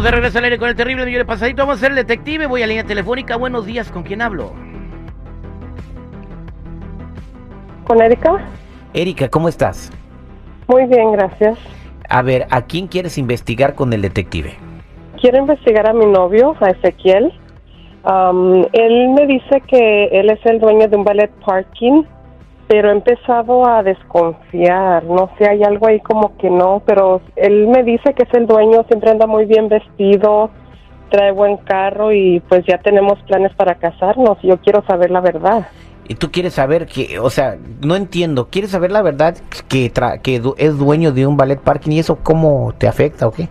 Estamos de regreso al aire con el terrible millón de pasadito. Vamos a ser el detective. Voy a línea telefónica. Buenos días. ¿Con quién hablo? ¿Con Erika? Erika, ¿cómo estás? Muy bien, gracias. A ver, ¿a quién quieres investigar con el detective? Quiero investigar a mi novio, a Ezequiel. Am, él me dice que él es el dueño de un ballet parking, pero he empezado a desconfiar. No sé, hay algo ahí como que no, pero él me dice que es el dueño, siempre anda muy bien vestido, trae buen carro y pues ya tenemos planes para casarnos. Yo quiero saber la verdad. Y tú quieres saber que, o sea, no entiendo. ¿Quieres saber la verdad que, tra- que es dueño de un ballet parking y eso cómo te afecta o qué?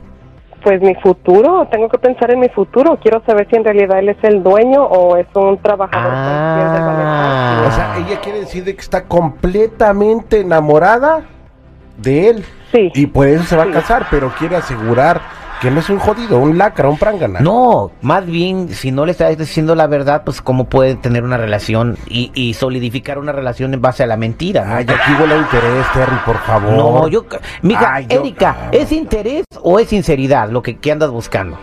Pues mi futuro, tengo que pensar en mi futuro. Quiero saber si en realidad él es el dueño o es un trabajador Ah. O sea, ella quiere decir de que está completamente enamorada de él. Sí. Y por eso se va Sí. a casar, pero quiere asegurar que no es un jodido, un lacra, un prángana. No, más bien, si no le estás diciendo la verdad, pues cómo puede tener una relación y, y solidificar una relación en base a la mentira. ¿no? Ay, aquí huele interés, Terry, por favor. No, yo, mija, Ay, yo- Erika, ¿es interés o es sinceridad lo que, que andas buscando?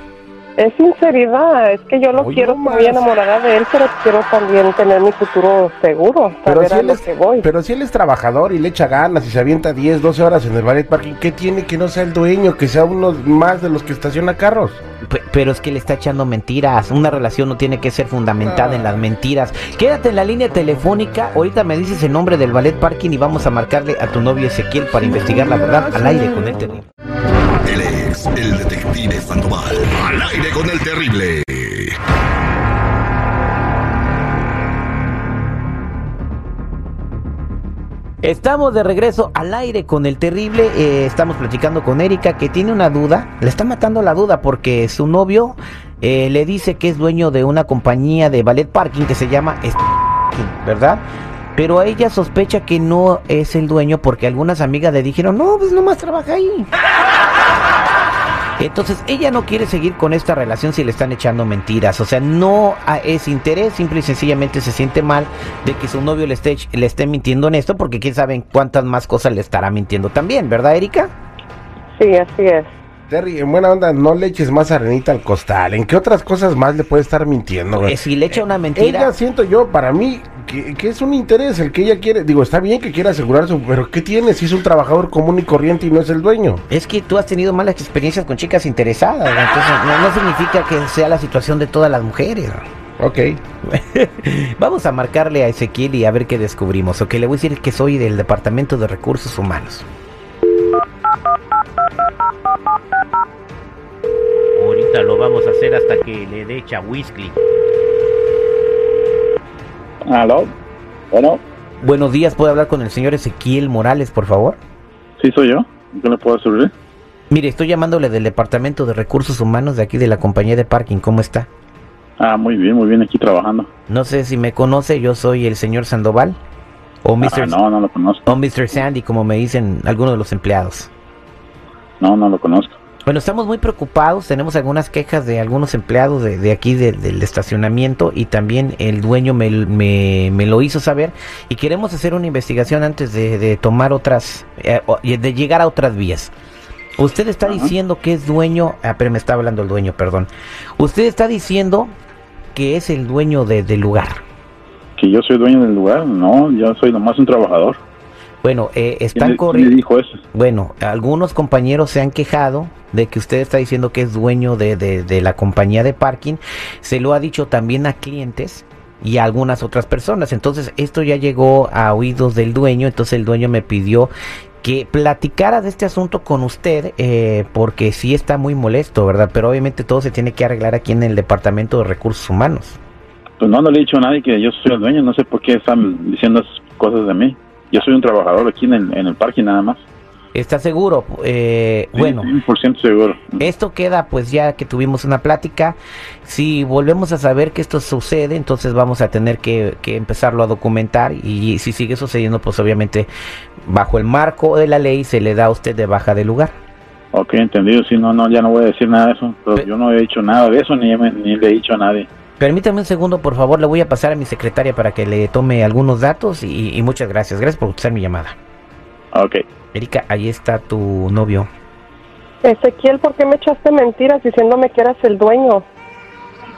Es sinceridad, es que yo lo quiero, no estoy enamorada de él, pero quiero también tener mi futuro seguro, Pero saber si, a él lo es, que voy. pero si él es trabajador y le echa ganas y se avienta 10, 12 horas en el ballet parking, ¿qué tiene que no sea el dueño, que sea uno más de los que estaciona carros? Pe- Pero es que le está echando mentiras. Una relación no tiene que ser fundamentada en las mentiras. Quédate en la línea telefónica. Ahorita me dices el nombre del ballet parking y vamos a marcarle a tu novio Ezequiel para investigar la verdad al aire con el terrible. Él el detective Sandoval. Al aire con el terrible. Estamos de regreso al aire con el terrible. eh, estamos platicando con Erika que tiene una duda. Le está matando la duda porque su novio eh, le dice que es dueño de una compañía de ballet parking que se llama ¿verdad? Pero ella sospecha que no es el dueño porque algunas amigas le dijeron, no, pues nomás trabaja ahí. Entonces ella no quiere seguir con esta relación si le están echando mentiras. O sea, no a- es interés, simple y sencillamente se siente mal de que su novio le esté, le esté mintiendo en esto porque quién sabe en cuántas más cosas le estará mintiendo también, ¿verdad, Erika? Sí, así es. Terry, en buena onda, no le eches más arenita al costal. ¿En qué otras cosas más le puede estar mintiendo? güey? Eh, si le echa una mentira, Ella siento yo, para mí, que, que es un interés el que ella quiere. Digo, está bien que quiera asegurar su, pero ¿qué tiene si es un trabajador común y corriente y no es el dueño? es que tú has tenido malas experiencias con chicas interesadas, entonces no, no significa que sea la situación de todas las mujeres. Ok. Vamos a marcarle a Ezequiel y a ver qué descubrimos. Ok, le voy a decir que soy del Departamento de Recursos Humanos. Ahorita lo vamos a hacer hasta que le dé whisky. Aló, bueno, Buenos días, ¿puedo hablar con el señor Ezequiel Morales, por favor? sí soy yo. ¿Qué le puedo servir? Mire, estoy llamándole del Departamento de Recursos Humanos de aquí de la compañía de parking. ¿Cómo está? Ah, muy bien, muy bien, aquí trabajando. No sé si me conoce, yo soy el señor Sandoval. O Mr. Ah, no, no lo conozco. o Mr. Sandy, como me dicen algunos de los empleados. No, no lo conozco. Bueno, estamos muy preocupados, tenemos algunas quejas de algunos empleados de, de aquí de- del estacionamiento y también el dueño me, me- me lo hizo saber y queremos hacer una investigación antes de, de tomar otras, eh, de llegar a otras vías. Usted está diciendo que es dueño, ah, pero me está hablando el dueño, perdón. Usted está diciendo que es el dueño de- del lugar. ¿Que yo soy dueño del lugar? No, yo soy nomás un trabajador. Bueno, eh, ¿Quién están corriendo. dijo eso? Bueno, algunos compañeros se han quejado de que usted está diciendo que es dueño de, de- de la compañía de parking. Se lo ha dicho también a clientes y a algunas otras personas. Entonces, esto ya llegó a oídos del dueño. Entonces, el dueño me pidió que platicara de este asunto con usted eh, porque sí está muy molesto, ¿verdad? Pero obviamente todo se tiene que arreglar aquí en el Departamento de Recursos Humanos. Pues no, no le he dicho a nadie que yo soy el dueño. No sé por qué están diciendo esas cosas de mí. Yo soy un trabajador aquí en el, en el parque nada más. ¿Está seguro? Eh, Sí, bueno. 100% seguro. Esto queda pues ya que tuvimos una plática. Si volvemos a saber que esto sucede, entonces vamos a tener que, que empezarlo a documentar y si sigue sucediendo, pues obviamente bajo el marco de la ley se le da a usted de baja del lugar. Ok, entendido. Sí, no, no, ya no voy a decir nada de eso. Pero Pe- yo no he dicho nada de eso, ni, me- ni le he dicho a nadie. Permítame un segundo, por favor, le voy a pasar a mi secretaria para que le tome algunos datos y, y muchas gracias. Gracias por escuchar mi llamada. Ok. Erika, ahí está tu novio. Ezequiel, ¿por qué me echaste mentiras diciéndome que eras el dueño?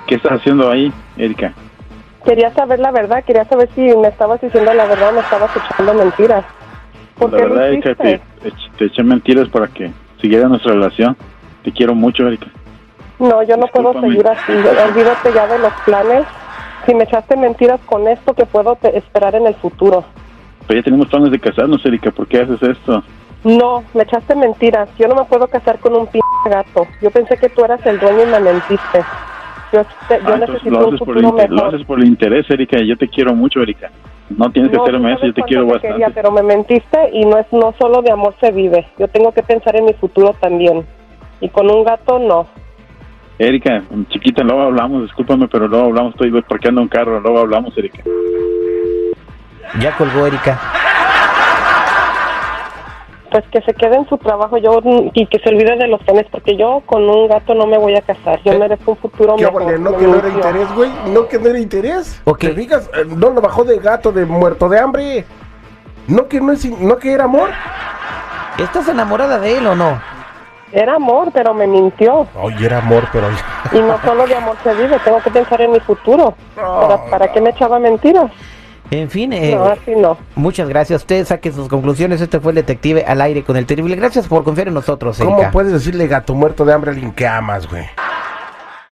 ¿Qué estás haciendo ahí, Erika? Quería saber la verdad, quería saber si me estabas diciendo la verdad o me estabas echando mentiras. ¿Por La qué lo verdad, Erika, te eché mentiras para que siguiera nuestra relación. Te quiero mucho, Erika. No, yo no puedo seguir así. Olvídate ya de los planes. Si me echaste mentiras con esto, que puedo te- esperar en el futuro? Pero ya tenemos planes de casarnos, Erika. ¿Por qué haces esto? No, me echaste mentiras. Yo no me puedo casar con un p gato. Yo pensé que tú eras el dueño y me mentiste. Yo, yo Ah, entonces necesito lo un haces, por el futuro inter- lo mejor. haces por el interés, Erika. Yo te quiero mucho, Erika. No tienes que hacerme eso. Yo te quiero te bastante. quería, pero me mentiste y no es no solo de amor se vive. Yo tengo que pensar en mi futuro también. Y con un gato no. Erika, chiquita, luego hablamos. Discúlpame, pero luego hablamos. Estoy parqueando un carro. Luego hablamos, Erika. Ya colgó Erika. Pues que se quede en su trabajo yo y que se olvide de los planes porque yo con un gato no me voy a casar. Yo Eh, merezco un futuro ¿Qué mejor. vale? ¿No que no era interés, güey? ¿No que no era interés? Ok. ¿Te fijas? Eh, No lo bajó de gato, de muerto de hambre. ¿No que no es, no que era amor? ¿Estás enamorada de él o no? Era amor, pero me mintió. Oye, era amor, pero... Y no solo de amor se vive, tengo que pensar en mi futuro. ¿Para, para qué me echaba mentiras? En fin, eh, No, así no. muchas gracias. Ustedes saquen sus conclusiones. Este fue el detective al aire con el terrible. Gracias por confiar en nosotros, Erika. ¿Cómo puedes decirle gato muerto de hambre a alguien que amas, güey?